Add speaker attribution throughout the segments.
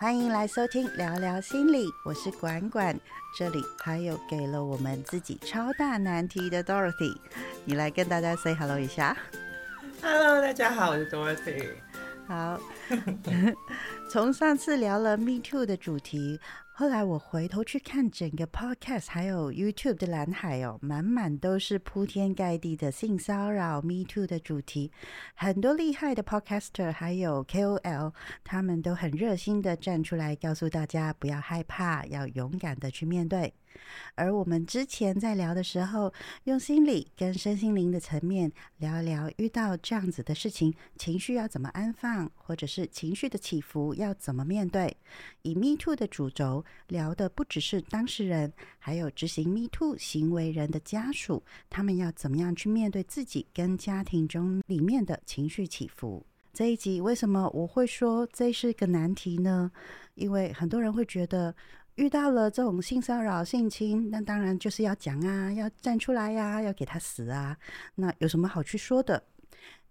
Speaker 1: 欢迎来收听聊聊心理，我是管管，这里还有给了我们自己超大难题的 Dorothy，你来跟大家 say hello 一下。
Speaker 2: Hello，大家好，我是 Dorothy。
Speaker 1: 好，从上次聊了 Me Too 的主题，后来我回头去看整个 Podcast 还有 YouTube 的蓝海哦，满满都是铺天盖地的性骚扰 Me Too 的主题。很多厉害的 Podcaster 还有 KOL，他们都很热心的站出来告诉大家不要害怕，要勇敢的去面对。而我们之前在聊的时候，用心理跟身心灵的层面聊一聊，遇到这样子的事情，情绪要怎么安放，或者是情绪的起伏要怎么面对。以 Me Too 的主轴聊的不只是当事人，还有执行 Me Too 行为人的家属，他们要怎么样去面对自己跟家庭中里面的情绪起伏。这一集为什么我会说这是个难题呢？因为很多人会觉得。遇到了这种性骚扰、性侵，那当然就是要讲啊，要站出来呀、要给他死啊。那有什么好去说的？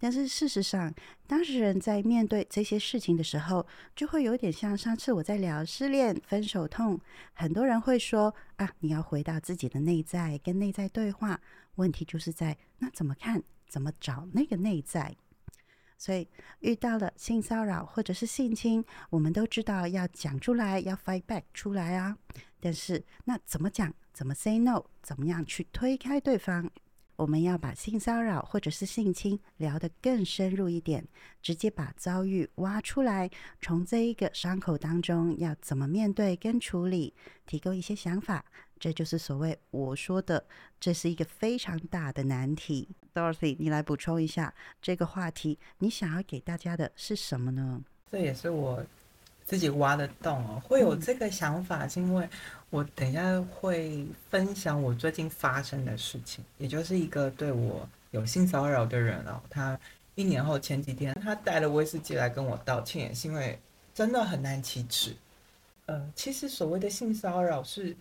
Speaker 1: 但是事实上，当事人在面对这些事情的时候，就会有点像上次我在聊失恋、分手痛，很多人会说啊，你要回到自己的内在，跟内在对话。问题就是在那怎么看，怎么找那个内在？所以遇到了性骚扰或者是性侵，我们都知道要讲出来，要 fight back 出来啊。但是那怎么讲？怎么 say no？怎么样去推开对方？我们要把性骚扰或者是性侵聊得更深入一点，直接把遭遇挖出来，从这一个伤口当中要怎么面对跟处理，提供一些想法。这就是所谓我说的，这是一个非常大的难题。Dorothy，你来补充一下这个话题，你想要给大家的是什么呢？
Speaker 2: 这也是我自己挖的洞哦。会有这个想法，是因为我等一下会分享我最近发生的事情，也就是一个对我有性骚扰的人哦，他一年后前几天他带了威士忌来跟我道歉，也是因为真的很难启齿。呃，其实所谓的性骚扰是，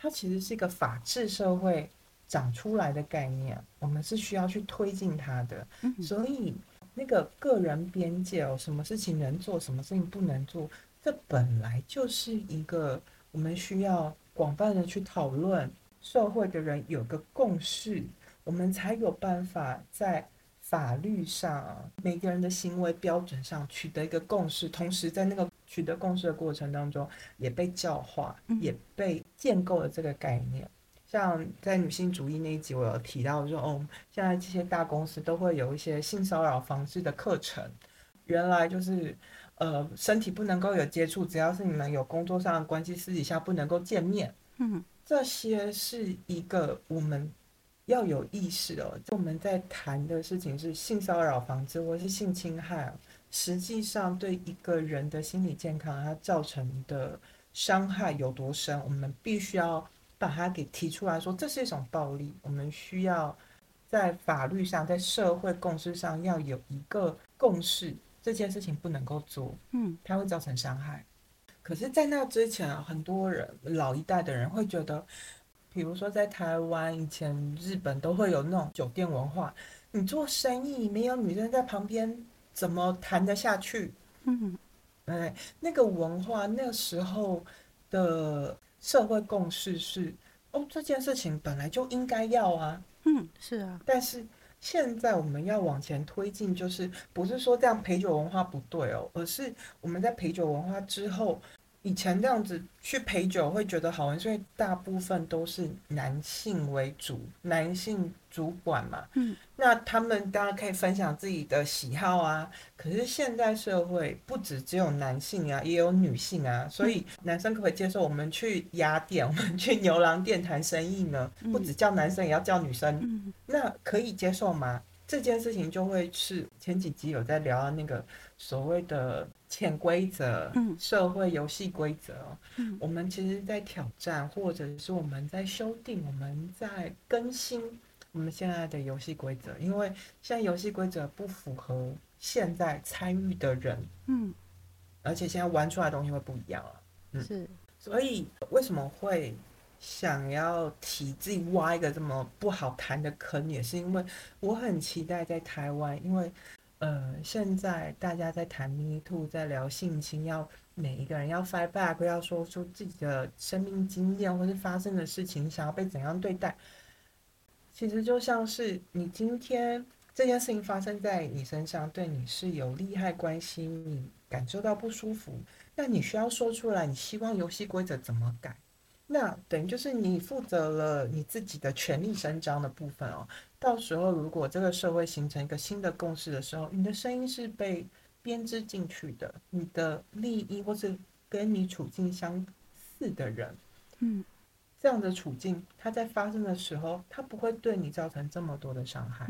Speaker 2: 它其实是一个法治社会长出来的概念，我们是需要去推进它的。所以那个个人边界哦，什么事情能做，什么事情不能做，这本来就是一个我们需要广泛的去讨论，社会的人有个共识，我们才有办法在法律上每个人的行为标准上取得一个共识，同时在那个取得共识的过程当中，也被教化，也被建构了这个概念。像在女性主义那一集，我有提到说，哦，现在这些大公司都会有一些性骚扰防治的课程。原来就是，呃，身体不能够有接触，只要是你们有工作上的关系，私底下不能够见面。
Speaker 1: 嗯，
Speaker 2: 这些是一个我们要有意识哦。我们在谈的事情是性骚扰防治或是性侵害，实际上对一个人的心理健康，它造成的伤害有多深，我们必须要。把它给提出来说，这是一种暴力，我们需要在法律上、在社会共识上要有一个共识，这件事情不能够做，
Speaker 1: 嗯，
Speaker 2: 它会造成伤害。可是，在那之前啊，很多人老一代的人会觉得，比如说在台湾以前、日本都会有那种酒店文化，你做生意没有女生在旁边，怎么谈得下去？
Speaker 1: 嗯，
Speaker 2: 哎，那个文化那时候的。社会共识是，哦，这件事情本来就应该要啊，
Speaker 1: 嗯，是啊。
Speaker 2: 但是现在我们要往前推进，就是不是说这样陪酒文化不对哦，而是我们在陪酒文化之后，以前这样子去陪酒会觉得好玩，所以大部分都是男性为主，男性主管嘛，
Speaker 1: 嗯，
Speaker 2: 那他们当然可以分享自己的喜好啊。可是现在社会不止只有男性啊，也有女性啊，所以男生可不可以接受我们去鸭店、我们去牛郎店谈生意呢？不止叫男生，也要叫女生，
Speaker 1: 嗯，
Speaker 2: 那可以接受吗？这件事情就会是前几集有在聊到那个所谓的潜规则，
Speaker 1: 嗯，
Speaker 2: 社会游戏规则，
Speaker 1: 嗯，
Speaker 2: 我们其实在挑战，或者是我们在修订，我们在更新我们现在的游戏规则，因为现在游戏规则不符合现在参与的人，
Speaker 1: 嗯，
Speaker 2: 而且现在玩出来的东西会不一样了，嗯，
Speaker 1: 是，
Speaker 2: 所以为什么会？想要提自己挖一个这么不好谈的坑，也是因为我很期待在台湾，因为呃，现在大家在谈 Me Too，在聊性侵，要每一个人要 fight back，要说出自己的生命经验或是发生的事情，想要被怎样对待。其实就像是你今天这件事情发生在你身上，对你是有利害关系，你感受到不舒服，那你需要说出来，你希望游戏规则怎么改？那等于就是你负责了你自己的权利伸张的部分哦。到时候如果这个社会形成一个新的共识的时候，你的声音是被编织进去的，你的利益或是跟你处境相似的人，
Speaker 1: 嗯，
Speaker 2: 这样的处境，它在发生的时候，它不会对你造成这么多的伤害。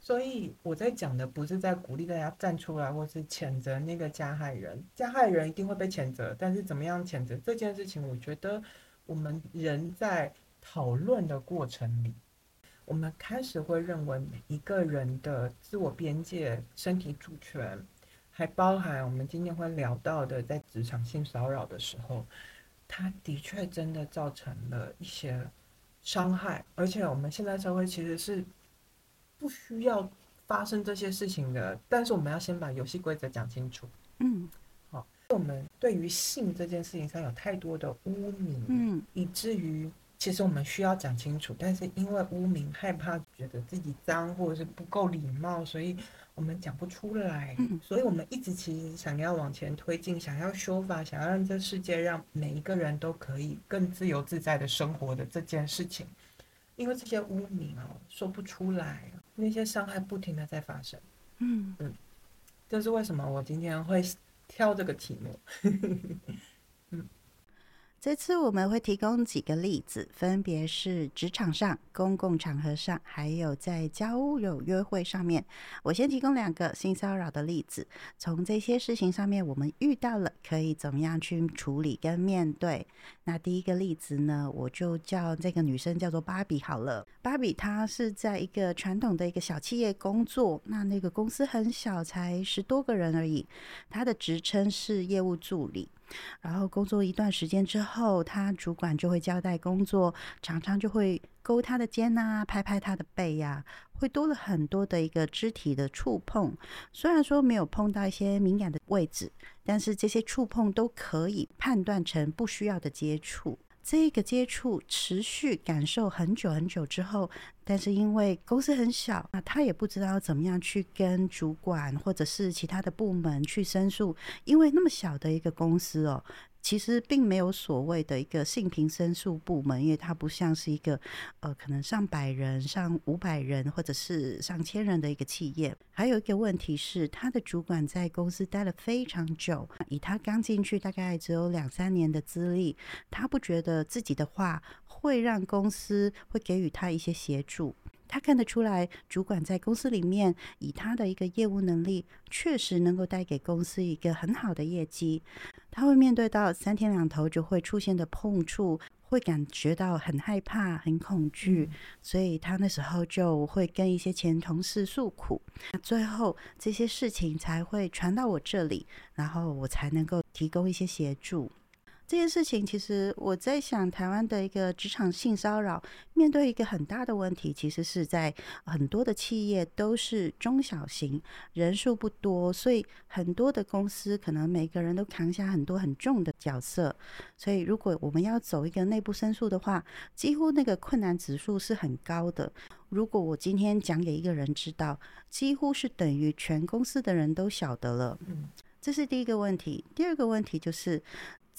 Speaker 2: 所以我在讲的不是在鼓励大家站出来，或是谴责那个加害人，加害人一定会被谴责，但是怎么样谴责这件事情，我觉得。我们人在讨论的过程里，我们开始会认为每一个人的自我边界、身体主权，还包含我们今天会聊到的在职场性骚扰的时候，它的确真的造成了一些伤害。而且我们现在社会其实是不需要发生这些事情的，但是我们要先把游戏规则讲清楚。
Speaker 1: 嗯。
Speaker 2: 我们对于性这件事情上有太多的污名，
Speaker 1: 嗯，
Speaker 2: 以至于其实我们需要讲清楚，但是因为污名，害怕觉得自己脏或者是不够礼貌，所以我们讲不出来。
Speaker 1: 嗯，
Speaker 2: 所以我们一直其实想要往前推进，想要修法，想要让这世界让每一个人都可以更自由自在的生活的这件事情，因为这些污名哦说不出来，那些伤害不停的在发生。
Speaker 1: 嗯
Speaker 2: 嗯，这是为什么我今天会。挑这个题目，
Speaker 1: 嗯，这次我们会提供几个例子，分别是职场上、公共场合上，还有在交友约会上面。我先提供两个性骚扰的例子，从这些事情上面，我们遇到了可以怎么样去处理跟面对。那第一个例子呢，我就叫这个女生叫做芭比好了。芭比她是在一个传统的一个小企业工作，那那个公司很小，才十多个人而已。她的职称是业务助理。然后工作一段时间之后，他主管就会交代工作，常常就会勾他的肩呐，拍拍他的背呀，会多了很多的一个肢体的触碰。虽然说没有碰到一些敏感的位置。但是这些触碰都可以判断成不需要的接触。这个接触持续感受很久很久之后，但是因为公司很小，那他也不知道怎么样去跟主管或者是其他的部门去申诉，因为那么小的一个公司哦。其实并没有所谓的一个性平申诉部门，因为它不像是一个呃可能上百人、上五百人或者是上千人的一个企业。还有一个问题是，他的主管在公司待了非常久，以他刚进去大概只有两三年的资历，他不觉得自己的话会让公司会给予他一些协助。他看得出来，主管在公司里面以他的一个业务能力，确实能够带给公司一个很好的业绩。他会面对到三天两头就会出现的碰触，会感觉到很害怕、很恐惧，所以他那时候就会跟一些前同事诉苦。最后这些事情才会传到我这里，然后我才能够提供一些协助。这件事情，其实我在想，台湾的一个职场性骚扰，面对一个很大的问题，其实是在很多的企业都是中小型，人数不多，所以很多的公司可能每个人都扛下很多很重的角色，所以如果我们要走一个内部申诉的话，几乎那个困难指数是很高的。如果我今天讲给一个人知道，几乎是等于全公司的人都晓得了。嗯，这是第一个问题。第二个问题就是。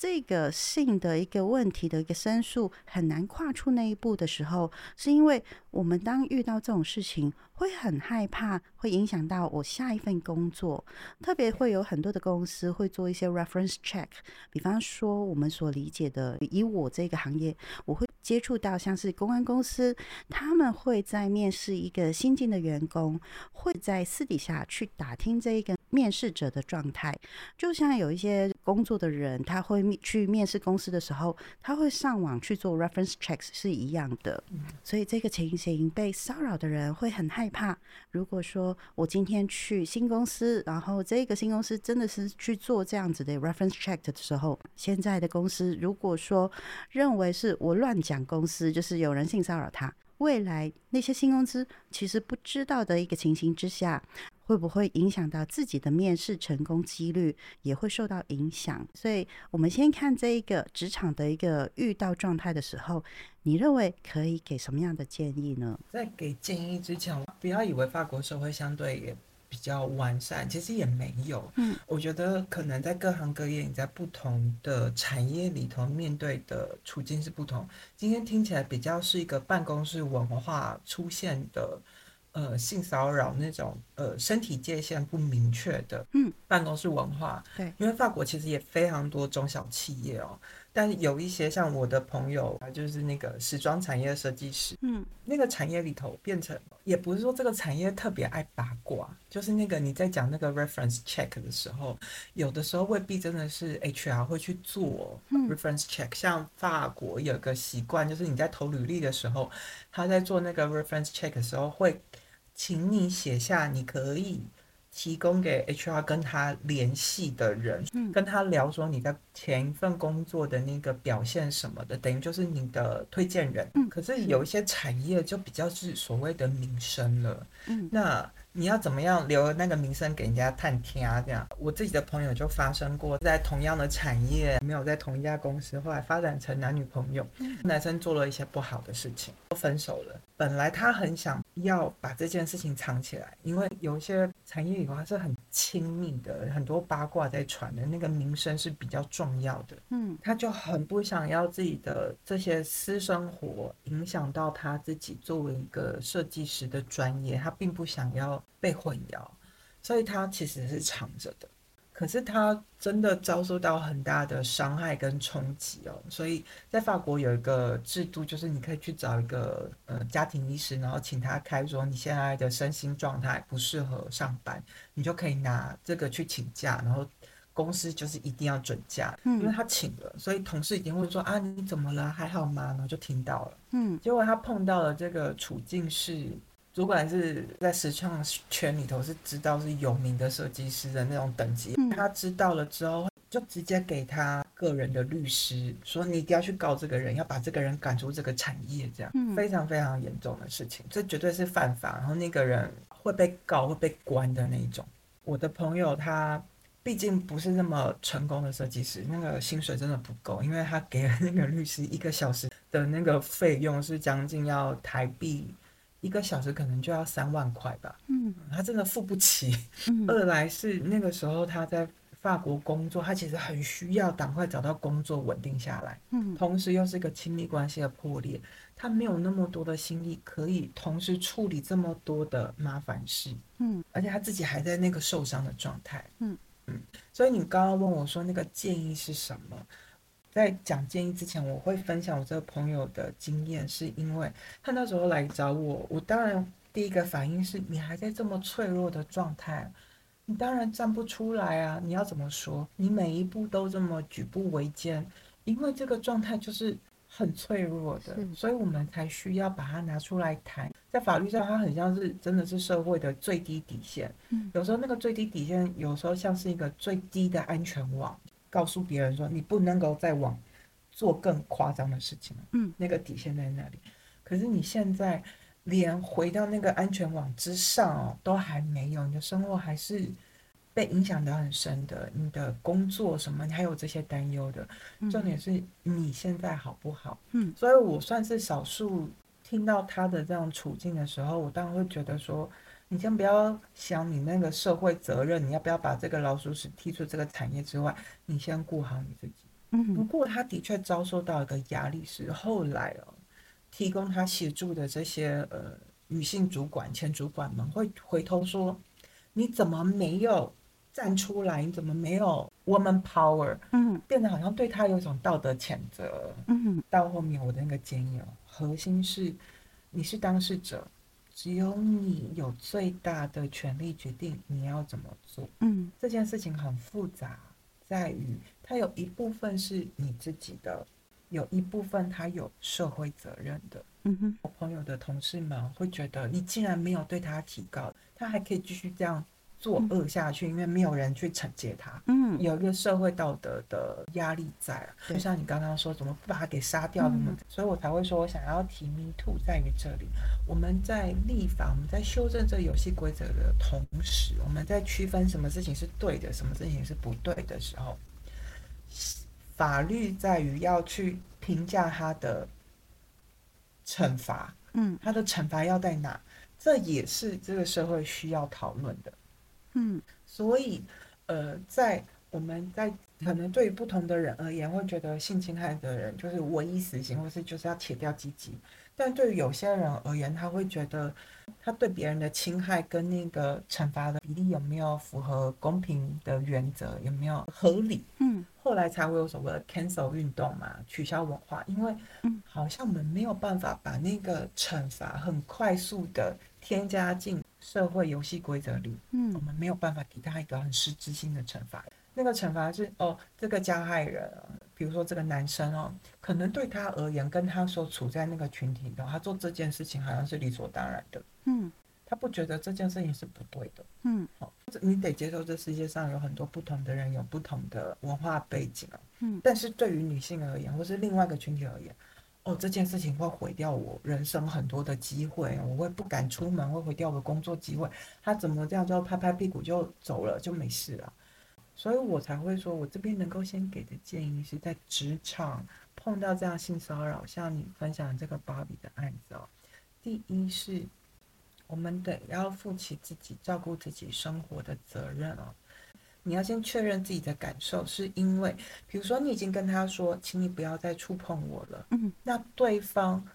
Speaker 1: 这个性的一个问题的一个申诉很难跨出那一步的时候，是因为我们当遇到这种事情，会很害怕，会影响到我下一份工作。特别会有很多的公司会做一些 reference check，比方说我们所理解的，以我这个行业，我会接触到像是公安公司，他们会在面试一个新进的员工，会在私底下去打听这一个。面试者的状态，就像有一些工作的人，他会去面试公司的时候，他会上网去做 reference checks 是一样的。所以这个情形被骚扰的人会很害怕。如果说我今天去新公司，然后这个新公司真的是去做这样子的 reference check 的时候，现在的公司如果说认为是我乱讲公司，就是有人性骚扰他，未来那些新公司其实不知道的一个情形之下。会不会影响到自己的面试成功几率，也会受到影响。所以，我们先看这一个职场的一个遇到状态的时候，你认为可以给什么样的建议呢？
Speaker 2: 在给建议之前，不要以为法国社会相对也比较完善，其实也没有。
Speaker 1: 嗯，
Speaker 2: 我觉得可能在各行各业，你在不同的产业里头面对的处境是不同。今天听起来比较是一个办公室文化出现的。呃，性骚扰那种呃身体界限不明确的，
Speaker 1: 嗯，
Speaker 2: 办公室文化，
Speaker 1: 对，
Speaker 2: 因为法国其实也非常多中小企业哦，但有一些像我的朋友啊，就是那个时装产业设计师，
Speaker 1: 嗯，
Speaker 2: 那个产业里头变成，也不是说这个产业特别爱八卦，就是那个你在讲那个 reference check 的时候，有的时候未必真的是 HR 会去做 reference check，像法国有个习惯，就是你在投履历的时候，他在做那个 reference check 的时候会。请你写下你可以提供给 HR 跟他联系的人，跟他聊说你在前一份工作的那个表现什么的，等于就是你的推荐人。可是有一些产业就比较是所谓的名声了。那你要怎么样留那个名声给人家探听啊？这样，我自己的朋友就发生过，在同样的产业，没有在同一家公司，后来发展成男女朋友，男生做了一些不好的事情，都分手了。本来他很想要把这件事情藏起来，因为有一些产业里头是很亲密的，很多八卦在传的，那个名声是比较重要的。
Speaker 1: 嗯，
Speaker 2: 他就很不想要自己的这些私生活影响到他自己作为一个设计师的专业，他并不想要。被混淆，所以他其实是藏着的。可是他真的遭受到很大的伤害跟冲击哦。所以在法国有一个制度，就是你可以去找一个呃家庭医师，然后请他开说你现在的身心状态不适合上班，你就可以拿这个去请假，然后公司就是一定要准假，因为他请了，所以同事一定会说啊你怎么了还好吗？然后就听到了，
Speaker 1: 嗯，
Speaker 2: 结果他碰到了这个处境是。主管是在时尚圈里头是知道是有名的设计师的那种等级，他知道了之后，就直接给他个人的律师说：“你一定要去告这个人，要把这个人赶出这个产业。”这样，非常非常严重的事情，这绝对是犯法，然后那个人会被告、会被关的那一种。我的朋友他毕竟不是那么成功的设计师，那个薪水真的不够，因为他给了那个律师一个小时的那个费用是将近要台币。一个小时可能就要三万块吧，
Speaker 1: 嗯，
Speaker 2: 他真的付不起。
Speaker 1: 嗯，
Speaker 2: 二来是那个时候他在法国工作，他其实很需要赶快找到工作稳定下来，
Speaker 1: 嗯，
Speaker 2: 同时又是一个亲密关系的破裂，他没有那么多的心力可以同时处理这么多的麻烦事，
Speaker 1: 嗯，
Speaker 2: 而且他自己还在那个受伤的状态，
Speaker 1: 嗯。
Speaker 2: 嗯，所以你刚刚问我说那个建议是什么？在讲建议之前，我会分享我这个朋友的经验，是因为他那时候来找我，我当然第一个反应是你还在这么脆弱的状态，你当然站不出来啊！你要怎么说？你每一步都这么举步维艰，因为这个状态就是很脆弱的，所以我们才需要把它拿出来谈。在法律上，它很像是真的是社会的最低底线。
Speaker 1: 嗯，
Speaker 2: 有时候那个最低底线，有时候像是一个最低的安全网。告诉别人说你不能够再往做更夸张的事情了，
Speaker 1: 嗯，
Speaker 2: 那个底线在那里。可是你现在连回到那个安全网之上哦，都还没有，你的生活还是被影响的很深的。你的工作什么，你还有这些担忧的。重点是你现在好不好？
Speaker 1: 嗯，
Speaker 2: 所以我算是少数听到他的这样处境的时候，我当然会觉得说。你先不要想你那个社会责任，你要不要把这个老鼠屎踢出这个产业之外，你先顾好你自己。
Speaker 1: 嗯，
Speaker 2: 不过他的确遭受到一个压力，是后来哦，提供他协助的这些呃女性主管、前主管们会回头说：“你怎么没有站出来？你怎么没有 woman power？”
Speaker 1: 嗯，
Speaker 2: 变得好像对他有一种道德谴责。
Speaker 1: 嗯，
Speaker 2: 到后面我的那个建议哦，核心是你是当事者。只有你有最大的权利决定你要怎么做。
Speaker 1: 嗯，
Speaker 2: 这件事情很复杂，在于它有一部分是你自己的，有一部分它有社会责任的。
Speaker 1: 嗯哼，
Speaker 2: 我朋友的同事们会觉得，你既然没有对他提高，他还可以继续这样作恶下去，因为没有人去惩戒他。
Speaker 1: 嗯，
Speaker 2: 有一个社会道德的压力在啊，就像你刚刚说，怎么不把他给杀掉？怎么
Speaker 1: 嗯？
Speaker 2: 所以我才会说，我想要提 Me Too 在于这里。我们在立法，我们在修正这个游戏规则的同时，我们在区分什么事情是对的，什么事情是不对的时候，法律在于要去评价他的惩罚，
Speaker 1: 嗯
Speaker 2: 他的惩罚要在哪？这也是这个社会需要讨论的。
Speaker 1: 嗯
Speaker 2: 所以，呃，在我们在可能对于不同的人而言，会觉得性侵害的人就是唯一死刑，或是就是要切掉鸡鸡。但对于有些人而言，他会觉得他对别人的侵害跟那个惩罚的比例有没有符合公平的原则，有没有合理？
Speaker 1: 嗯
Speaker 2: 后来才会有所谓的 cancel 运动嘛，取消文化，因为
Speaker 1: 嗯
Speaker 2: 好像我们没有办法把那个惩罚很快速的添加进社会游戏规则里。嗯我
Speaker 1: 嗯
Speaker 2: 们没有办法给他一个很实质性的惩罚。那个惩罚是哦，这个加害人啊，比如说这个男生哦，可能对他而言，跟他所处在那个群体的，他做这件事情好像是理所当然的，
Speaker 1: 嗯
Speaker 2: 他不觉得这件事情是不对的。
Speaker 1: 嗯
Speaker 2: 哦，这你得接受这世界上有很多不同的人，有不同的文化背景啊。
Speaker 1: 嗯
Speaker 2: 但是对于女性而言，或是另外一个群体而言，哦，这件事情会毁掉我人生很多的机会，我会不敢出门，会毁掉我的工作机会。他怎么这样就拍拍屁股就走了，就没事了？所以我才会说，我这边能够先给的建议是在职场碰到这样性骚扰，像你分享这个芭比的案子哦，第一是我们得要负起自己照顾自己生活的责任哦。你要先确认自己的感受，是因为，比如说你已经跟他说，请你不要再触碰我了，
Speaker 1: 嗯
Speaker 2: 那对方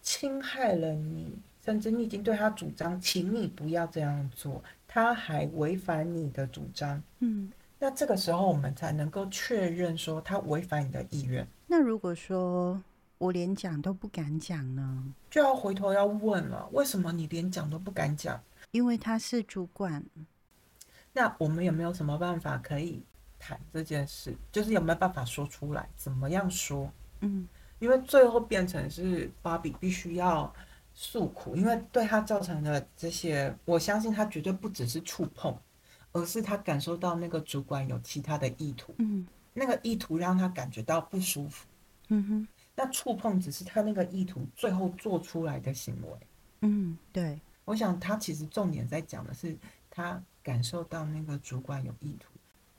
Speaker 2: 侵害了你，甚至你已经对他主张，请你不要这样做，他还违反你的主张，
Speaker 1: 嗯。
Speaker 2: 那这个时候我们才能够确认说他违反你的意愿，
Speaker 1: 那如果说我连讲都不敢讲呢？
Speaker 2: 就要回头要问了，为什么你连讲都不敢讲？
Speaker 1: 因为他是主管。
Speaker 2: 那我们有没有什么办法可以谈这件事？就是有没有办法说出来？怎么样说？
Speaker 1: 嗯
Speaker 2: 因为最后变成是芭比必须要诉苦，因为对他造成的这些，我相信他绝对不只是触碰，而是他感受到那个主管有其他的意图，
Speaker 1: 嗯
Speaker 2: 那个意图让他感觉到不舒服。
Speaker 1: 嗯哼
Speaker 2: 那触碰只是他那个意图最后做出来的行为。
Speaker 1: 嗯，对，
Speaker 2: 我想他其实重点在讲的是他感受到那个主管有意图，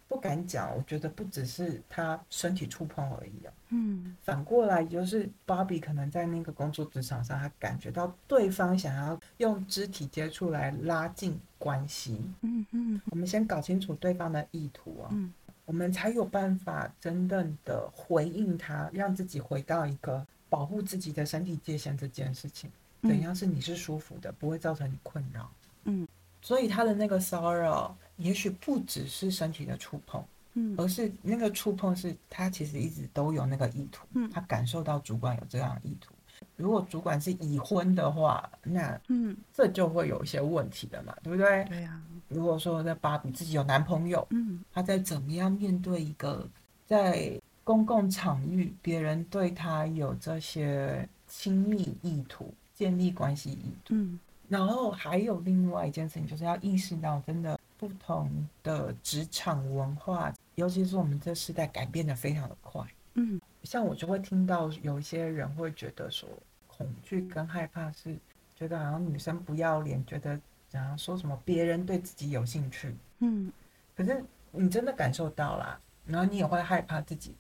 Speaker 2: 不敢讲。我觉得不只是他身体触碰而已啊。
Speaker 1: 嗯
Speaker 2: 反过来就是芭比可能在那个工作职场上，他感觉到对方想要用肢体接触来拉近关系。
Speaker 1: 嗯嗯
Speaker 2: 我们先搞清楚对方的意图啊，
Speaker 1: 嗯
Speaker 2: 我们才有办法真正的回应他，让自己回到一个保护自己的身体界限这件事情。
Speaker 1: 嗯
Speaker 2: 怎样是你是舒服的，不会造成你困扰。
Speaker 1: 嗯，
Speaker 2: 所以他的那个骚扰，也许不只是身体的触碰，
Speaker 1: 嗯
Speaker 2: 而是那个触碰是他其实一直都有那个意图，
Speaker 1: 嗯
Speaker 2: 他感受到主管有这样的意图。如果主管是已婚的话，那
Speaker 1: 嗯，
Speaker 2: 这就会有一些问题的嘛，对不对？
Speaker 1: 对呀，
Speaker 2: 如果说在芭比自己有男朋友，
Speaker 1: 嗯
Speaker 2: 她在怎么样面对一个在公共场域别人对她有这些亲密意图、建立关系意图？
Speaker 1: 嗯
Speaker 2: 然后还有另外一件事情，就是要意识到，真的不同的职场文化，尤其是我们这时代改变的非常的快。
Speaker 1: 嗯
Speaker 2: 像我就会听到有一些人会觉得说，恐惧跟害怕是觉得好像女生不要脸，觉得然后说什么别人对自己有兴趣，
Speaker 1: 嗯
Speaker 2: 可是你真的感受到啦，然后你也会害怕自己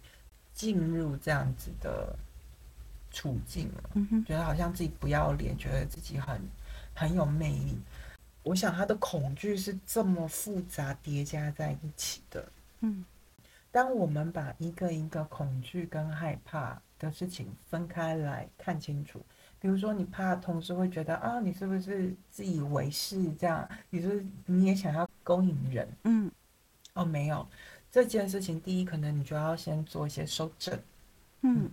Speaker 2: 进入这样子的处境了。
Speaker 1: 嗯，
Speaker 2: 觉得好像自己不要脸，觉得自己很很有魅力。我想他的恐惧是这么复杂叠加在一起的。
Speaker 1: 嗯
Speaker 2: 当我们把一个一个恐惧跟害怕的事情分开来看清楚，比如说你怕同事会觉得啊，你是不是自以为是这样？你是你也想要勾引人？
Speaker 1: 嗯
Speaker 2: 哦，没有这件事情，第一可能你就要先做一些收整。
Speaker 1: 嗯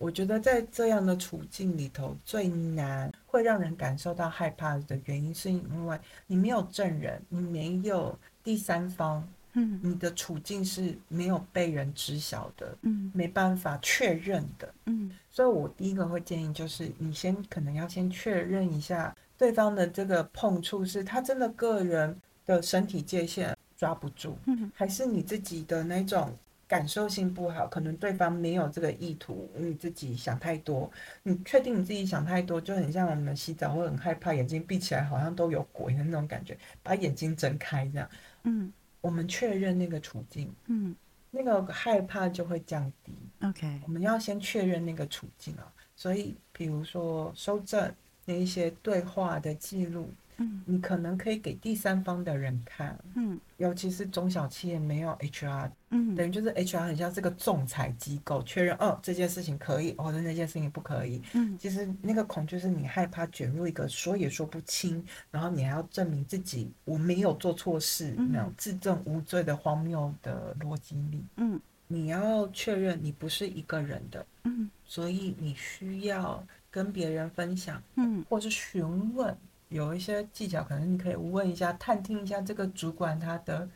Speaker 2: 我觉得在这样的处境里头，最难会让人感受到害怕的原因，是因为你没有证人，你没有第三方，
Speaker 1: 嗯。
Speaker 2: 你的处境是没有被人知晓的，
Speaker 1: 嗯。
Speaker 2: 没办法确认的。
Speaker 1: 嗯。
Speaker 2: 所以我第一个会建议就是，你先可能要先确认一下对方的这个碰触是他真的个人的身体界限抓不住，
Speaker 1: 嗯。
Speaker 2: 还是你自己的那种感受性不好？可能对方没有这个意图，你自己想太多。你确定你自己想太多，就很像我们洗澡会很害怕，眼睛闭起来好像都有鬼的那种感觉，把眼睛睁开这样。
Speaker 1: 嗯
Speaker 2: 我们确认那个处境，
Speaker 1: 嗯
Speaker 2: 那个害怕就会降低。
Speaker 1: ，OK，
Speaker 2: 我们要先确认那个处境啊。所以，比如说收证那一些对话的记录，
Speaker 1: 嗯。
Speaker 2: 你可能可以给第三方的人看，
Speaker 1: 嗯。
Speaker 2: 尤其是中小企业没有 HR，
Speaker 1: 嗯。
Speaker 2: 等于就是 HR 很像是个仲裁机构，确认哦这件事情可以，或者那件事情不可以。
Speaker 1: 嗯。
Speaker 2: 其实那个恐惧是你害怕卷入一个说也说不清，然后你还要证明自己我没有做错事，
Speaker 1: 嗯。
Speaker 2: 那种自证无罪的荒谬的逻辑里。
Speaker 1: 嗯。
Speaker 2: 你要确认你不是一个人的，
Speaker 1: 嗯。
Speaker 2: 所以你需要跟别人分享，
Speaker 1: 嗯。
Speaker 2: 或是询问。有一些技巧，可能你可以问一下、探听一下这个主管他的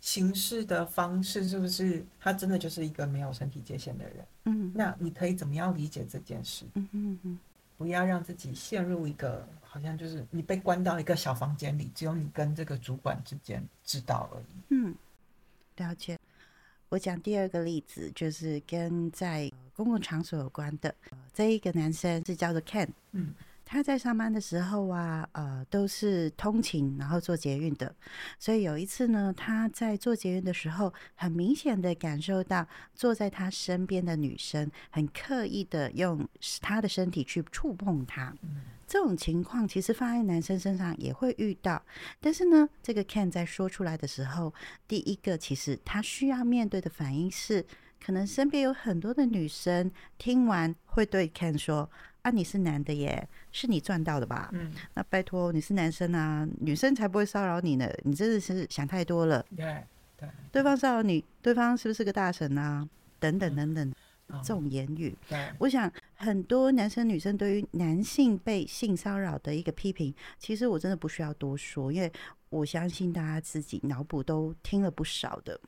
Speaker 2: 行事的方式是不是他真的就是一个没有身体界限的人？
Speaker 1: 嗯
Speaker 2: 那你可以怎么样理解这件事？
Speaker 1: 嗯嗯嗯
Speaker 2: 不要让自己陷入一个好像就是你被关到一个小房间里，只有你跟这个主管之间知道而已。
Speaker 1: 嗯，了解。我讲第二个例子，就是跟在公共场所有关的。呃这一个男生是叫做 Ken，
Speaker 2: 嗯
Speaker 1: 他在上班的时候啊，呃，都是通勤，然后坐捷运的。所以有一次呢，他在坐捷运的时候，很明显的感受到坐在他身边的女生很刻意的用他的身体去触碰他。
Speaker 2: 嗯
Speaker 1: 这种情况其实放在男生身上也会遇到，但是呢，这个 Ken 在说出来的时候，第一个其实他需要面对的反应是，可能身边有很多的女生听完会对 Ken 说：“啊，你是男的耶，是你赚到的吧？
Speaker 2: 嗯，
Speaker 1: 那拜托你是男生啊，女生才不会骚扰你呢，你真的是想太多了。
Speaker 2: 对对，
Speaker 1: 对方骚扰你，对方是不是个大神啊？等等等等，
Speaker 2: 哦
Speaker 1: 这种言语。”
Speaker 2: 对
Speaker 1: 我想很多男生女生对于男性被性骚扰的一个批评，其实我真的不需要多说，因为我相信大家自己脑补都听了不少的。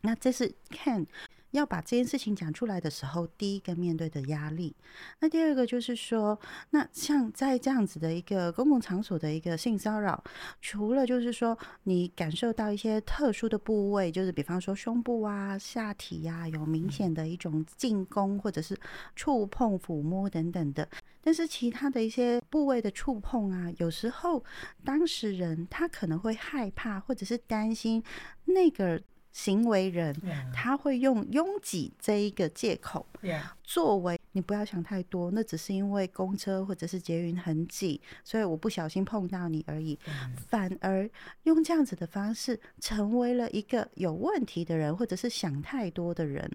Speaker 1: 那这是看要把这件事情讲出来的时候，第一个面对的压力。那第二个就是说，那像在这样子的一个公共场所的一个性骚扰，除了就是说你感受到一些特殊的部位，就是比方说胸部啊、下体呀、有明显的一种进攻或者是触碰、抚摸等等的。但是其他的一些部位的触碰啊，有时候当事人他可能会害怕，或者是担心那个行为人
Speaker 2: ，yeah
Speaker 1: 他会用拥挤这一个借口
Speaker 2: yeah，
Speaker 1: 作为你不要想太多，那只是因为公车或者是捷运很挤，所以我不小心碰到你而已。
Speaker 2: 对
Speaker 1: 反而用这样子的方式，成为了一个有问题的人，或者是想太多的人。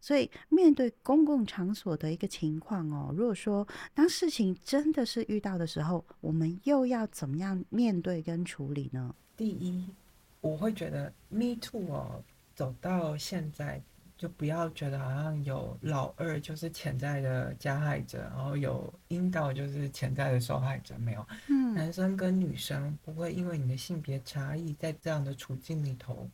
Speaker 1: 所以面对公共场所的一个情况哦，如果说当事情真的是遇到的时候，我们又要怎么样面对跟处理呢？
Speaker 2: 第一，我会觉得 Me Too 哦，走到现在就不要觉得好像有老二就是潜在的加害者，然后有阴道就是潜在的受害者，没有。
Speaker 1: 嗯
Speaker 2: 男生跟女生不会因为你的性别差异，在这样的处境里头，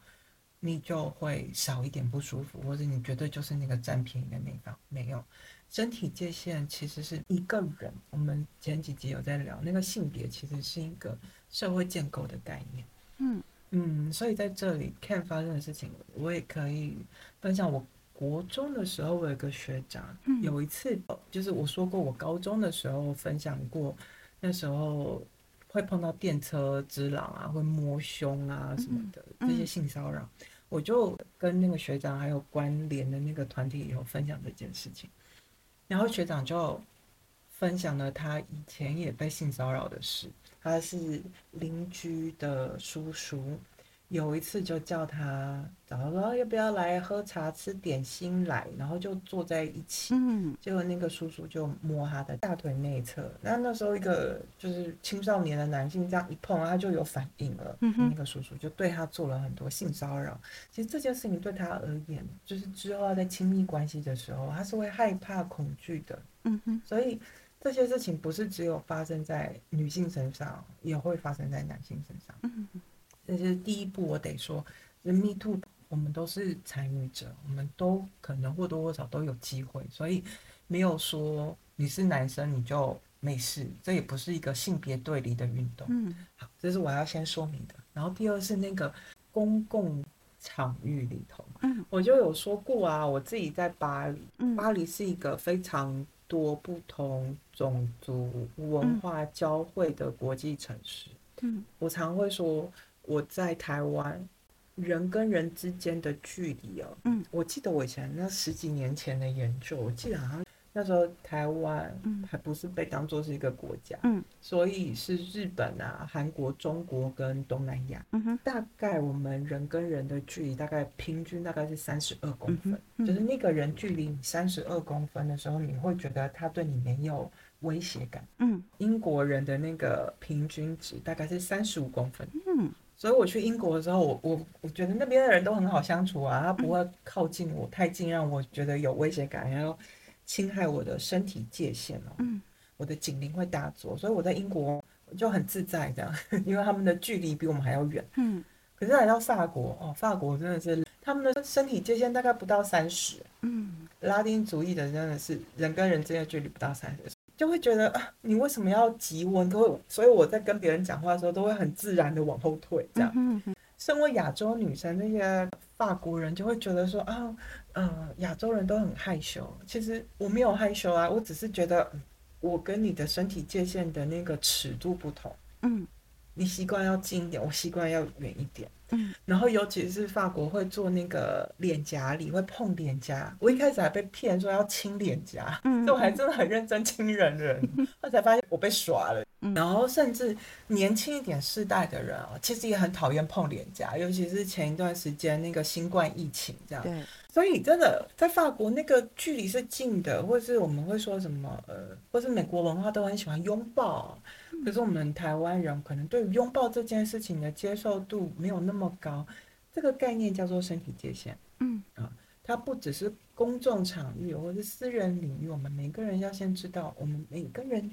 Speaker 2: 你就会少一点不舒服，或者你绝对就是那个占便宜的那一方。没有，身体界限其实是一个人。我们前几集有在聊，那个性别其实是一个社会建构的概念。
Speaker 1: 嗯
Speaker 2: 嗯，所以在这里看发生的事情，我也可以分享。我国中的时候，我有个学长，
Speaker 1: 嗯
Speaker 2: 有一次就是我说过，我高中的时候分享过，那时候会碰到电车之狼啊，会摸胸啊什么的、
Speaker 1: 嗯
Speaker 2: 这些性骚扰，我就跟那个学长还有关联的那个团体有分享这件事情，然后学长就分享了他以前也被性骚扰的事。他是邻居的叔叔，有一次就叫他找他说要不要来喝茶吃点心来，然后就坐在一起。
Speaker 1: 嗯
Speaker 2: 结果那个叔叔就摸他的大腿内侧，那那时候一个就是青少年的男性这样一碰，他就有反应了。
Speaker 1: 嗯哼
Speaker 2: 那个叔叔就对他做了很多性骚扰。其实这件事情对他而言，就是之后要在亲密关系的时候，他是会害怕、恐惧的。
Speaker 1: 嗯哼
Speaker 2: 所以这些事情不是只有发生在女性身上，也会发生在男性身上。
Speaker 1: 嗯
Speaker 2: 这是第一步，我得说，就是 Me Too，我们都是参与者，我们都可能或多或少都有机会，所以没有说你是男生你就没事，这也不是一个性别对立的运动。
Speaker 1: 嗯
Speaker 2: 好，这是我要先说明的。然后第二是那个公共场域里头，
Speaker 1: 嗯
Speaker 2: 我就有说过啊，我自己在巴黎，
Speaker 1: 嗯
Speaker 2: 巴黎是一个非常多不同种族文化交汇的国际城市。
Speaker 1: 嗯。
Speaker 2: 我常会说，我在台湾人跟人之间的距离哦，
Speaker 1: 嗯，
Speaker 2: 我记得我以前那十几年前的研究，我记得好像那时候台湾
Speaker 1: 嗯。
Speaker 2: 还不是被当做是一个国家，
Speaker 1: 嗯。
Speaker 2: 所以是日本啊、韩国、中国跟东南亚，
Speaker 1: 嗯哼。
Speaker 2: 大概我们人跟人的距离大概平均大概是三十二公分，
Speaker 1: 嗯
Speaker 2: 就是那个人距离你三十二公分的时候，你会觉得他对你没有威胁感。
Speaker 1: 嗯。
Speaker 2: 英国人的那个平均值大概是三十五公分，
Speaker 1: 嗯。
Speaker 2: 所以我去英国的时候，我我我觉得那边的人都很好相处啊，他不会靠近我太近，让我觉得有威胁感，然后侵害我的身体界限哦，
Speaker 1: 嗯
Speaker 2: 我的警铃会大作，所以我在英国就很自在这样，因为他们的距离比我们还要远。
Speaker 1: 嗯
Speaker 2: 可是来到法国哦，法国真的是他们的身体界限大概不到三十，
Speaker 1: 嗯
Speaker 2: 拉丁主义的真的是人跟人之间的距离不到三十，就会觉得啊，你为什么要急温？都会，所以我在跟别人讲话的时候，都会很自然的往后退，这样。
Speaker 1: 嗯嗯
Speaker 2: 身为亚洲女生，那些法国人就会觉得说啊，嗯，亚洲人都很害羞。其实我没有害羞啊，我只是觉得我跟你的身体界限的那个尺度不同。
Speaker 1: 嗯
Speaker 2: 你习惯要近一点，我习惯要远一点。
Speaker 1: 嗯
Speaker 2: 然后尤其是法国会做那个脸颊里会碰脸颊，我一开始还被骗说要亲脸颊，
Speaker 1: 嗯
Speaker 2: 所以我还真的很认真亲人人，后才发现我被耍了。
Speaker 1: 嗯
Speaker 2: 然后甚至年轻一点世代的人啊，其实也很讨厌碰脸颊，尤其是前一段时间那个新冠疫情这样。
Speaker 1: 对，
Speaker 2: 所以真的在法国那个距离是近的，或是我们会说什么呃，或是美国文化都很喜欢拥抱，可是我们台湾人可能对于拥抱这件事情的接受度没有那么高。这个概念叫做身体界限，
Speaker 1: 嗯啊
Speaker 2: 它不只是公众场域或是私人领域，我们每个人要先知道，我们每个人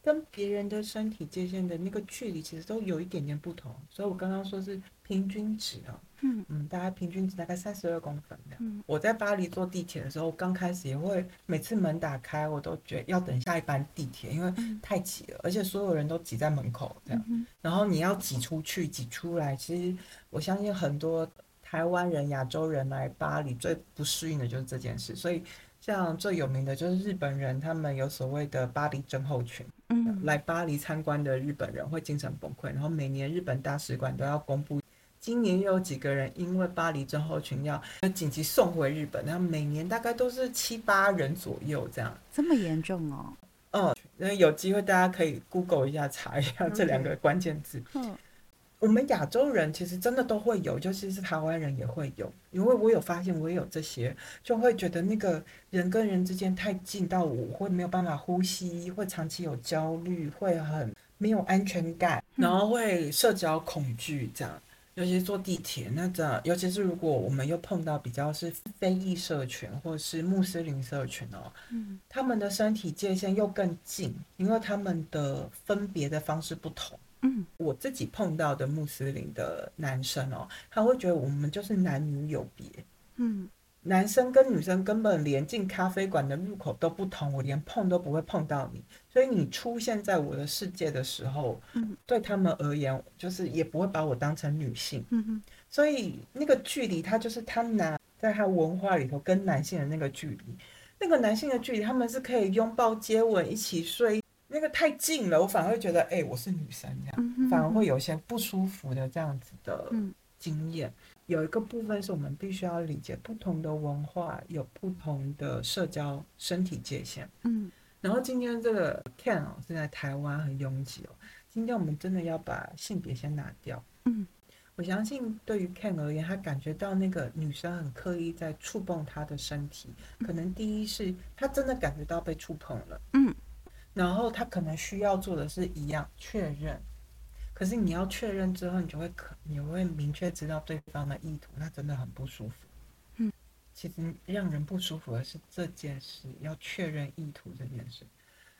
Speaker 2: 跟别人的身体界限的那个距离其实都有一点点不同。所以我刚刚说是平均值啊，
Speaker 1: 嗯
Speaker 2: 嗯，大概平均值大概三十二公分的。
Speaker 1: 嗯
Speaker 2: 我在巴黎坐地铁的时候，刚开始也会每次门打开，我都觉得要等下一班地铁，因为
Speaker 1: 嗯
Speaker 2: 太挤了，而且所有人都挤在门口这样。
Speaker 1: 嗯
Speaker 2: 然后你要挤出去、挤出来，其实我相信很多台湾人、亚洲人来巴黎最不适应的就是这件事。所以，像最有名的就是日本人，他们有所谓的巴黎症候群，
Speaker 1: 嗯
Speaker 2: 来巴黎参观的日本人会精神崩溃，然后每年日本大使馆都要公布。今年又有几个人因为巴黎症候群要要紧急送回日本，然后每年大概都是七八人左右这样。
Speaker 1: 这么严重哦，
Speaker 2: 嗯，那有机会大家可以 Google 一下查一下这两个关键字。
Speaker 1: 嗯
Speaker 2: 我们亚洲人其实真的都会有，尤其是台湾人也会有，因为我有发现我也有这些，就会觉得那个人跟人之间太近到我会没有办法呼吸，会长期有焦虑，会很没有安全感，然后会社交恐惧这样。尤其是坐地铁，那这样，尤其是如果我们又碰到比较是非裔社群或是穆斯林社群哦，
Speaker 1: 嗯。
Speaker 2: 他们的身体界限又更近，因为他们的分别的方式不同。
Speaker 1: 嗯。
Speaker 2: 我自己碰到的穆斯林的男生哦，他会觉得我们就是男女有别，
Speaker 1: 嗯
Speaker 2: 男生跟女生根本连进咖啡馆的入口都不同，我连碰都不会碰到你，所以你出现在我的世界的时候，
Speaker 1: 嗯。
Speaker 2: 对他们而言，就是也不会把我当成女性，
Speaker 1: 嗯
Speaker 2: 所以那个距离，他就是他拿在他文化里头跟男性的那个距离，那个男性的距离，他们是可以拥抱、接吻、一起睡，那个太近了，我反而会觉得，哎、我是女生这样。
Speaker 1: 嗯，
Speaker 2: 反而会有些不舒服的这样子的
Speaker 1: 嗯。
Speaker 2: 经验。有一个部分是我们必须要理解，不同的文化有不同的社交身体界限。
Speaker 1: 嗯
Speaker 2: 然后今天这个 Ken 哦是在台湾很拥挤哦，今天我们真的要把性别先拿掉。
Speaker 1: 嗯，
Speaker 2: 我相信对于 Ken 而言，他感觉到那个女生很刻意在触碰他的身体，可能第一是他真的感觉到被触碰了。
Speaker 1: 嗯
Speaker 2: 然后他可能需要做的是一样确认，可是你要确认之后，你就会可你会明确知道对方的意图，那真的很不舒服。
Speaker 1: 嗯，
Speaker 2: 其实让人不舒服的是这件事，要确认意图这件事。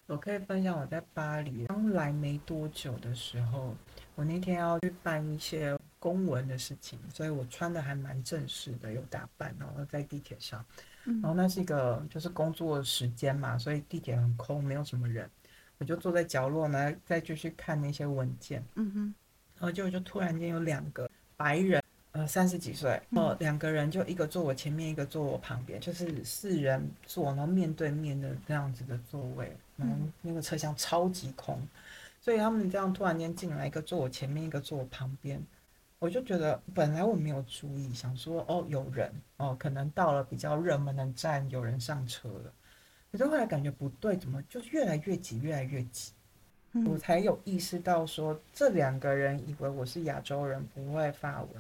Speaker 2: 我可以分享我在巴黎刚来没多久的时候，我那天要去办一些公文的事情，所以我穿的还蛮正式的，有打扮，然后在地铁上。
Speaker 1: 嗯
Speaker 2: 然后那是一个就是工作时间嘛，所以地铁很空，没有什么人。我就坐在角落呢，再继续看那些文件。
Speaker 1: 嗯哼，
Speaker 2: 然后就就突然间有两个白人，呃，三十几岁，哦，两个人就一个坐我前面，一个坐我旁边，就是四人坐，然后面对面的这样子的座位，然后那个车厢超级空，所以他们这样突然间进来，一个坐我前面，一个坐我旁边，我就觉得本来我没有注意，想说哦有人哦，可能到了比较热门的站，有人上车了，可是后来感觉不对，怎么就越来越挤，越来越挤。我才有意识到说，这两个人以为我是亚洲人，不会发文，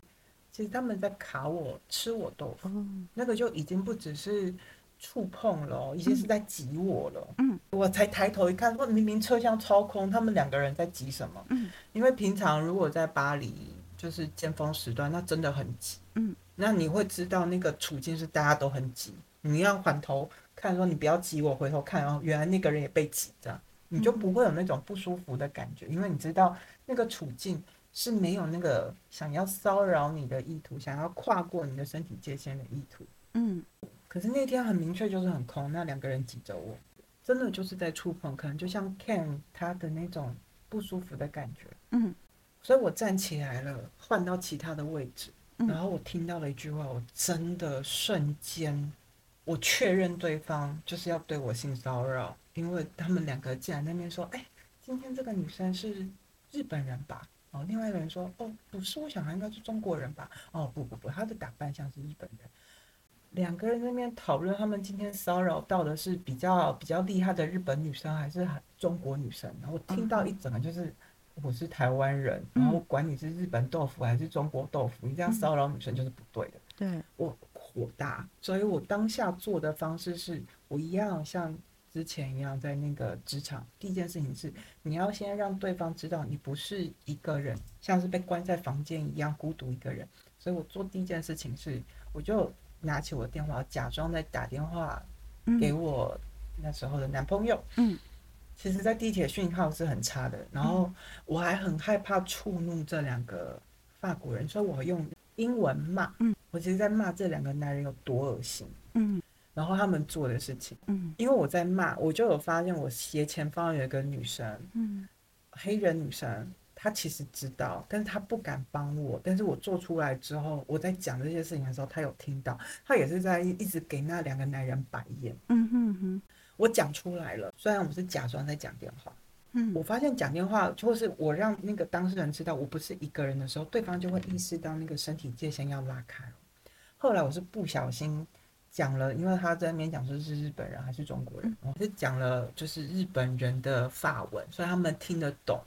Speaker 2: 其实他们在卡我吃我豆腐，那个就已经不只是触碰了，已经是在挤我了。嗯，我才抬头一看，说明明车厢超空，他们两个人在挤什么？嗯，因为平常如果在巴黎就是尖峰时段，那真的很挤。嗯，那你会知道那个处境是大家都很挤，你要缓头看，说你不要挤我，回头看哦，原来那个人也被挤着。你就不会有那种不舒服的感觉，因为你知道那个处境是没有那个想要骚扰你的意图，想要跨过你的身体界限的意图。嗯，可是那天很明确就是很空，那两个人挤着我，真的就是在触碰，可能就像 Ken 他的那种不舒服的感觉。嗯，所以我站起来了，换到其他的位置，然后我听到了一句话，我真的瞬间我确认对方就是要对我性骚扰。因为他们两个竟然那边说：“哎，今天这个女生是日本人吧？”哦，另外一个人说：“哦，不是，我想她应该是中国人吧？”哦，不不不，她的打扮像是日本人。两个人那边讨论，他们今天骚扰到的是比较比较厉害的日本女生还是中国女生？然后听到一整个就是我是台湾人，然后管你是日本豆腐还是中国豆腐，你这样骚扰女生就是不对的。
Speaker 1: 对
Speaker 2: 我火大，所以我当下做的方式是我一样像。之前一样，在那个职场，第一件事情是你要先让对方知道你不是一个人，像是被关在房间一样孤独一个人。所以我做第一件事情是，我就拿起我的电话，假装在打电话给我那时候的男朋友。嗯，其实，在地铁讯号是很差的，然后我还很害怕触怒这两个法国人，所以我用英文骂。嗯，我其实在骂这两个男人有多恶心。嗯。然后他们做的事情，嗯，因为我在骂，我就有发现我斜前方有一个女生，嗯，黑人女生，她其实知道，但是她不敢帮我。但是我做出来之后，我在讲这些事情的时候，她有听到，她也是在一直给那两个男人白眼。嗯哼哼，我讲出来了，虽然我是假装在讲电话，嗯，我发现讲电话，或是我让那个当事人知道我不是一个人的时候，对方就会意识到那个身体界限要拉开。后来我是不小心。讲了，因为他在那边讲说是日本人还是中国人，我是讲了就是日本人的法文，所以他们听得懂。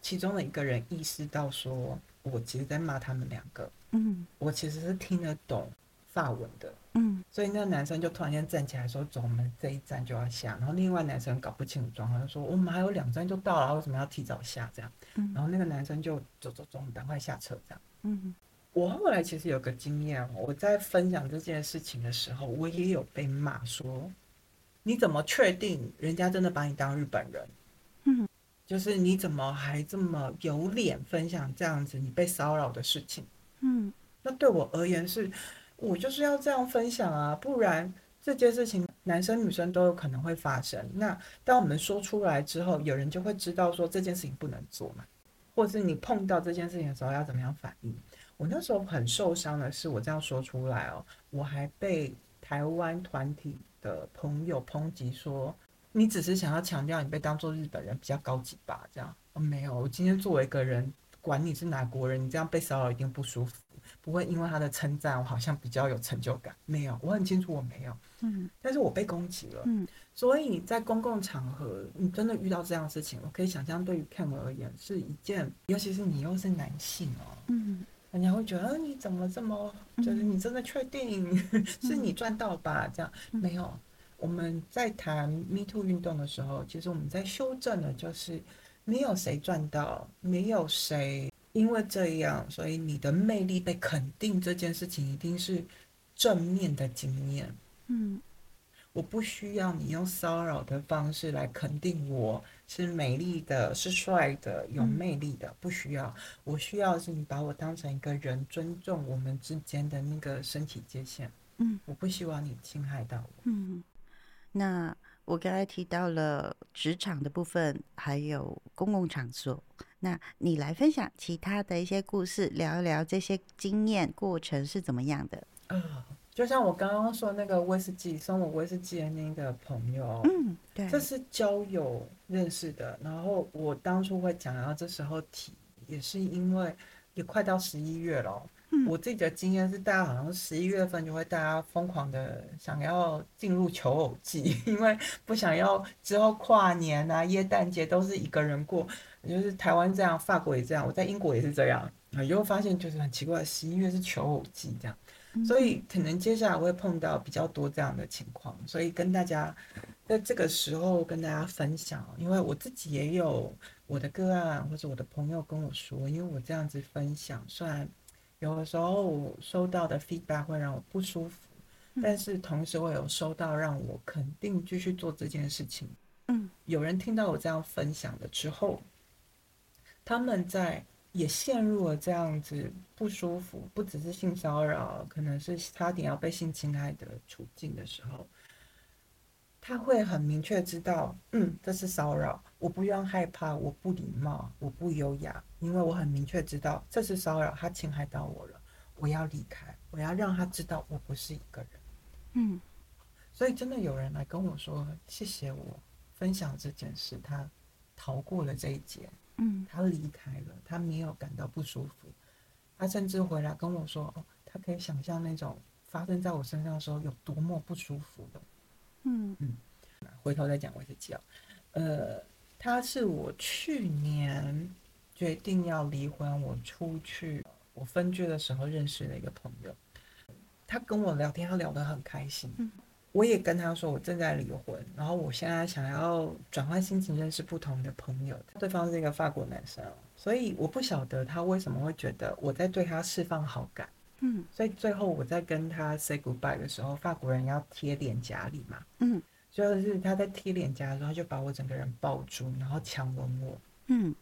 Speaker 2: 其中的一个人意识到说，我其实在骂他们两个，嗯，我其实是听得懂法文的，嗯，所以那个男生就突然间站起来说，走，我们这一站就要下。然后另外男生搞不清楚状况，说我们还有两站就到了，为什么要提早下？这样，然后那个男生就走走走，赶快下车，这样，嗯。我后来其实有个经验，我在分享这件事情的时候，我也有被骂说：“你怎么确定人家真的把你当日本人？”嗯，就是你怎么还这么有脸分享这样子你被骚扰的事情？嗯，那对我而言是，我就是要这样分享啊，不然这件事情男生女生都有可能会发生。那当我们说出来之后，有人就会知道说这件事情不能做嘛，或是你碰到这件事情的时候要怎么样反应？我那时候很受伤的是，我这样说出来哦，我还被台湾团体的朋友抨击说，你只是想要强调你被当做日本人比较高级吧？这样，没有，我今天作为一个人，管你是哪国人，你这样被骚扰一定不舒服，不会因为他的称赞，我好像比较有成就感，没有，我很清楚我没有，嗯，但是我被攻击了，嗯，所以在公共场合，你真的遇到这样的事情，我可以想象，对于 Ken 而言是一件，尤其是你又是男性哦，嗯。人家会觉得，你怎么这么，就是你真的确定 是你赚到吧？这样没有。我们在谈 Me Too 运动的时候，其实我们在修正的，就是没有谁赚到，没有谁因为这样，所以你的魅力被肯定这件事情一定是正面的经验。嗯。我不需要你用骚扰的方式来肯定我是美丽的、是帅的、有魅力的，不需要。我需要是你把我当成一个人，尊重我们之间的那个身体界限。嗯，我不希望你侵害到我。
Speaker 1: 嗯，那我刚才提到了职场的部分，还有公共场所。那你来分享其他的一些故事，聊一聊这些经验过程是怎么样的？
Speaker 2: 啊，就像我刚刚说那个威士忌送我威士忌的那个朋友，
Speaker 1: 嗯，对，
Speaker 2: 这是交友认识的。然后我当初会讲到这时候提，也是因为也快到十一月了。我自己的经验是，大家好像十一月份就会大家疯狂的想要进入求偶季，因为不想要之后跨年啊、耶诞节都是一个人过，就是台湾这样，法国也这样，我在英国也是这样啊，以后发现就是很奇怪，十一月是求偶季这样，所以可能接下来会碰到比较多这样的情况，所以跟大家在这个时候跟大家分享，因为我自己也有我的个案或者我的朋友跟我说，因为我这样子分享，虽然。有的时候收到的 feedback 会让我不舒服，但是同时我有收到让我肯定继续做这件事情。
Speaker 1: 嗯，
Speaker 2: 有人听到我这样分享了之后，他们在也陷入了这样子不舒服，不只是性骚扰，可能是差点要被性侵害的处境的时候。他会很明确知道，嗯，这是骚扰，我不用害怕，我不礼貌，我不优雅，因为我很明确知道这是骚扰，他侵害到我了，我要离开，我要让他知道我不是一个人，
Speaker 1: 嗯，
Speaker 2: 所以真的有人来跟我说，谢谢我分享这件事，他逃过了这一劫，
Speaker 1: 嗯，
Speaker 2: 他离开了，他没有感到不舒服，他甚至回来跟我说，哦，他可以想象那种发生在我身上的时候有多么不舒服的。
Speaker 1: 嗯
Speaker 2: 嗯，回头再讲威士忌哦。呃，他是我去年决定要离婚，我出去我分居的时候认识的一个朋友。他跟我聊天，他聊得很开心。
Speaker 1: 嗯，
Speaker 2: 我也跟他说我正在离婚，然后我现在想要转换心情，认识不同的朋友。对方是一个法国男生，所以我不晓得他为什么会觉得我在对他释放好感。
Speaker 1: 嗯，
Speaker 2: 所以最后我在跟他 say goodbye 的时候，法国人要贴脸颊里嘛，
Speaker 1: 嗯，
Speaker 2: 就是他在贴脸颊的时候，他就把我整个人抱住，然后强吻我，
Speaker 1: 嗯，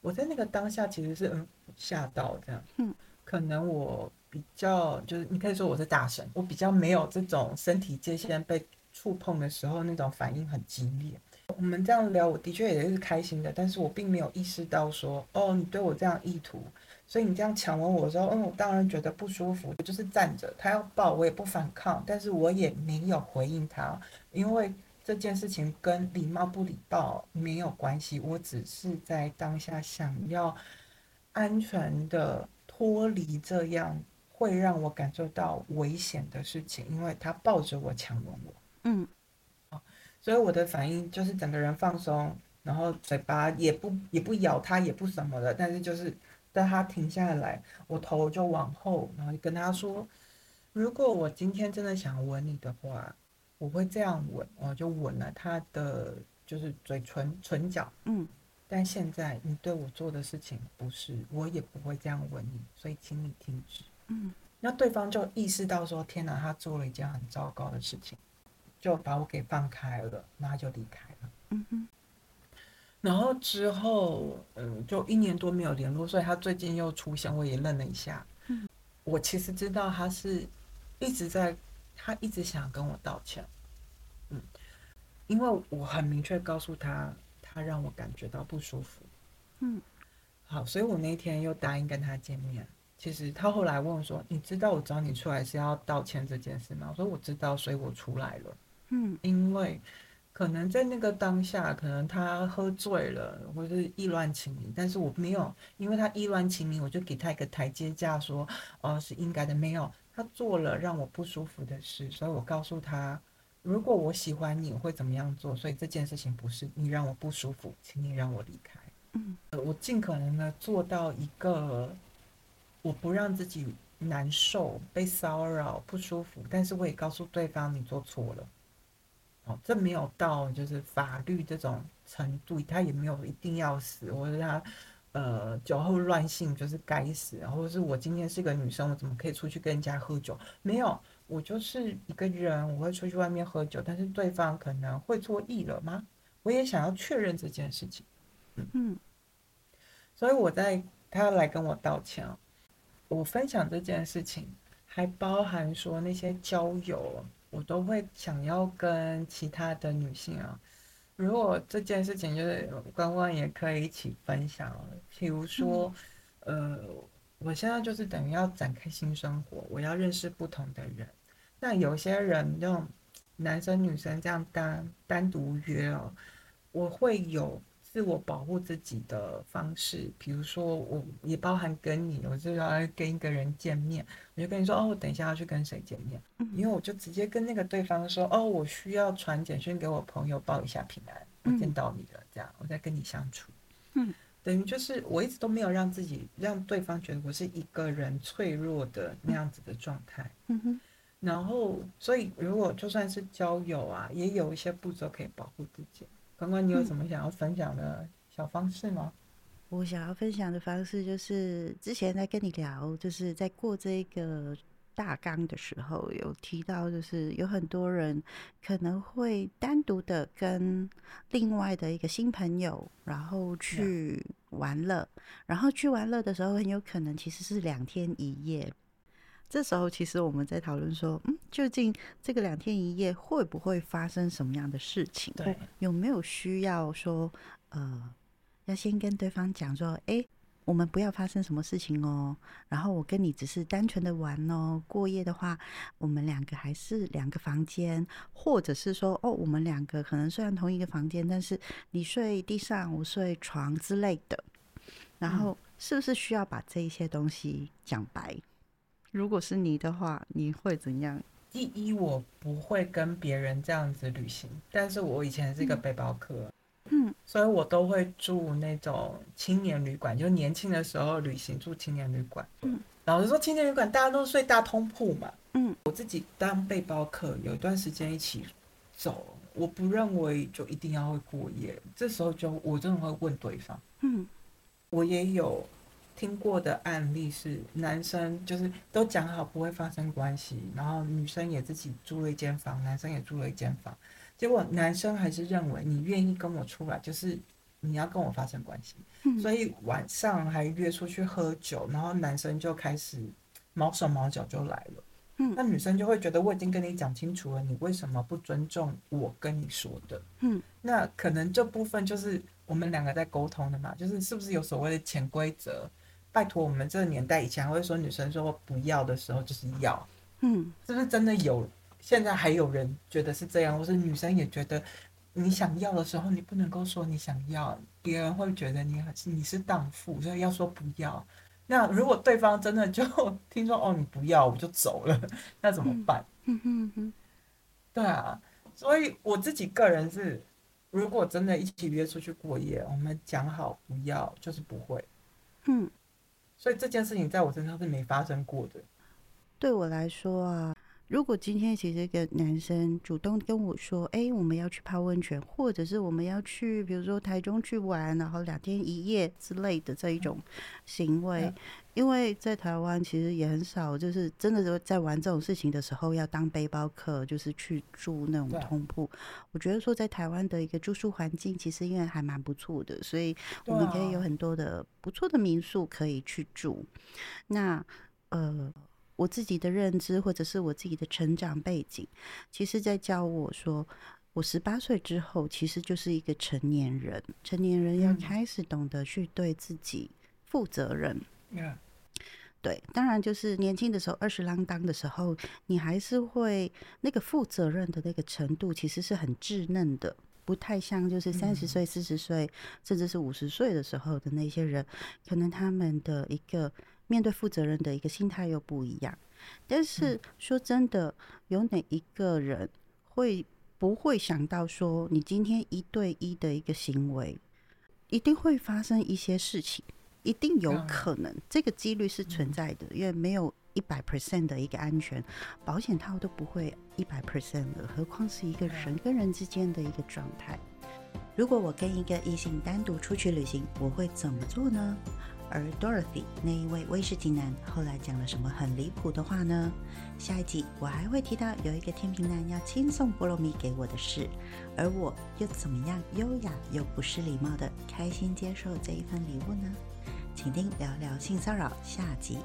Speaker 2: 我在那个当下其实是嗯吓到这样，
Speaker 1: 嗯，
Speaker 2: 可能我比较就是你可以说我是大神，我比较没有这种身体界限被触碰的时候那种反应很激烈。我们这样聊，我的确也是开心的，但是我并没有意识到说，哦，你对我这样意图。所以你这样强吻我的时候，嗯，我当然觉得不舒服。我就是站着，他要抱我也不反抗，但是我也没有回应他，因为这件事情跟礼貌不礼貌没有关系。我只是在当下想要安全的脱离这样会让我感受到危险的事情，因为他抱着我强吻我，
Speaker 1: 嗯，
Speaker 2: 所以我的反应就是整个人放松，然后嘴巴也不也不咬他，也不什么的，但是就是。在他停下来，我头就往后，然后就跟他说：“如果我今天真的想吻你的话，我会这样吻。”我就吻了他的就是嘴唇唇角。
Speaker 1: 嗯，
Speaker 2: 但现在你对我做的事情不是，我也不会这样吻你，所以请你停止。
Speaker 1: 嗯，
Speaker 2: 那对方就意识到说：“天哪，他做了一件很糟糕的事情，就把我给放开了，然后就离开了。”
Speaker 1: 嗯哼。
Speaker 2: 然后之后，嗯，就一年多没有联络，所以他最近又出现，我也愣了一下。
Speaker 1: 嗯，
Speaker 2: 我其实知道他是一直在，他一直想跟我道歉。嗯，因为我很明确告诉他，他让我感觉到不舒服。
Speaker 1: 嗯，
Speaker 2: 好，所以我那天又答应跟他见面。其实他后来问我说：“你知道我找你出来是要道歉这件事吗？”我说：“我知道，所以我出来了。”
Speaker 1: 嗯，
Speaker 2: 因为。可能在那个当下，可能他喝醉了，或者是意乱情迷，但是我没有，因为他意乱情迷，我就给他一个台阶下，说，哦，是应该的，没有，他做了让我不舒服的事，所以我告诉他，如果我喜欢你，我会怎么样做，所以这件事情不是你让我不舒服，请你让我离开。
Speaker 1: 嗯，
Speaker 2: 我尽可能的做到一个，我不让自己难受、被骚扰、不舒服，但是我也告诉对方你做错了。哦，这没有到就是法律这种程度，他也没有一定要死，或者他呃酒后乱性就是该死，或者是我今天是个女生，我怎么可以出去跟人家喝酒？没有，我就是一个人，我会出去外面喝酒，但是对方可能会错意了吗？我也想要确认这件事情，
Speaker 1: 嗯，
Speaker 2: 所以我在他来跟我道歉，我分享这件事情，还包含说那些交友。我都会想要跟其他的女性啊，如果这件事情就是关关也可以一起分享，比如说，呃，我现在就是等于要展开新生活，我要认识不同的人。那有些人那种男生女生这样单单独约哦，我会有。自我保护自己的方式，比如说，我也包含跟你，我就要跟一个人见面，我就跟你说，哦，我等一下要去跟谁见面，因为我就直接跟那个对方说，哦，我需要传简讯给我朋友报一下平安，我见到你了，这样我在跟你相处，嗯，等于就是我一直都没有让自己让对方觉得我是一个人脆弱的那样子的状态，嗯哼，然后所以如果就算是交友啊，也有一些步骤可以保护自己。刚刚你有什么想要分享的小方式吗？
Speaker 1: 我想要分享的方式就是之前在跟你聊，就是在过这个大纲的时候，有提到，就是有很多人可能会单独的跟另外的一个新朋友，然后去玩乐，然后去玩乐的时候，很有可能其实是两天一夜。这时候，其实我们在讨论说，嗯，究竟这个两天一夜会不会发生什么样的事情？
Speaker 2: 对，
Speaker 1: 有没有需要说，呃，要先跟对方讲说，哎，我们不要发生什么事情哦。然后我跟你只是单纯的玩哦。过夜的话，我们两个还是两个房间，或者是说，哦，我们两个可能虽然同一个房间，但是你睡地上，我睡床之类的。然后，是不是需要把这一些东西讲白？如果是你的话，你会怎样？
Speaker 2: 第一，我不会跟别人这样子旅行，但是我以前是一个背包客，嗯，所以我都会住那种青年旅馆，就年轻的时候旅行住青年旅馆，嗯，老实说，青年旅馆大家都睡大通铺嘛，嗯，我自己当背包客有一段时间一起走，我不认为就一定要会过夜，这时候就我真的会问对方，嗯，我也有。听过的案例是，男生就是都讲好不会发生关系，然后女生也自己租了一间房，男生也租了一间房，结果男生还是认为你愿意跟我出来，就是你要跟我发生关系，所以晚上还约出去喝酒，然后男生就开始毛手毛脚就来了，嗯，那女生就会觉得我已经跟你讲清楚了，你为什么不尊重我跟你说的？嗯，那可能这部分就是我们两个在沟通的嘛，就是是不是有所谓的潜规则？拜托，我们这个年代以前还会说女生说不要的时候就是要，嗯，是不是真的有？现在还有人觉得是这样，或是女生也觉得你想要的时候你不能够说你想要，别人会觉得你你是荡妇，所以要说不要。那如果对方真的就听说哦你不要我就走了，那怎么办？嗯哼哼，对啊，所以我自己个人是，如果真的一起约出去过夜，我们讲好不要，就是不会，嗯。所以这件事情在我身上是没发生过的。
Speaker 1: 对我来说啊，如果今天其实一个男生主动跟我说：“哎，我们要去泡温泉，或者是我们要去，比如说台中去玩，然后两天一夜之类的这一种行为。”因为在台湾其实也很少，就是真的是在玩这种事情的时候要当背包客，就是去住那种通铺。我觉得说在台湾的一个住宿环境其实因为还蛮不错的，所以我们可以有很多的不错的民宿可以去住。那呃，我自己的认知或者是我自己的成长背景，其实在教我说，我十八岁之后其实就是一个成年人，成年人要开始懂得去对自己负责任。对，当然就是年轻的时候，二十郎当的时候，你还是会那个负责任的那个程度，其实是很稚嫩的，不太像就是三十岁、四十岁，甚至是五十岁的时候的那些人，可能他们的一个面对负责任的一个心态又不一样。但是说真的，有哪一个人会不会想到说，你今天一对一的一个行为，一定会发生一些事情？一定有可能，这个几率是存在的，因为没有一百 percent 的一个安全，保险套都不会一百 percent 的，何况是一个人跟人之间的一个状态。如果我跟一个异性单独出去旅行，我会怎么做呢？而 Dorothy 那一位威士忌男后来讲了什么很离谱的话呢？下一集我还会提到有一个天平男要亲送菠萝蜜给我的事，而我又怎么样优雅又不失礼貌的开心接受这一份礼物呢？请听聊聊性骚扰下集。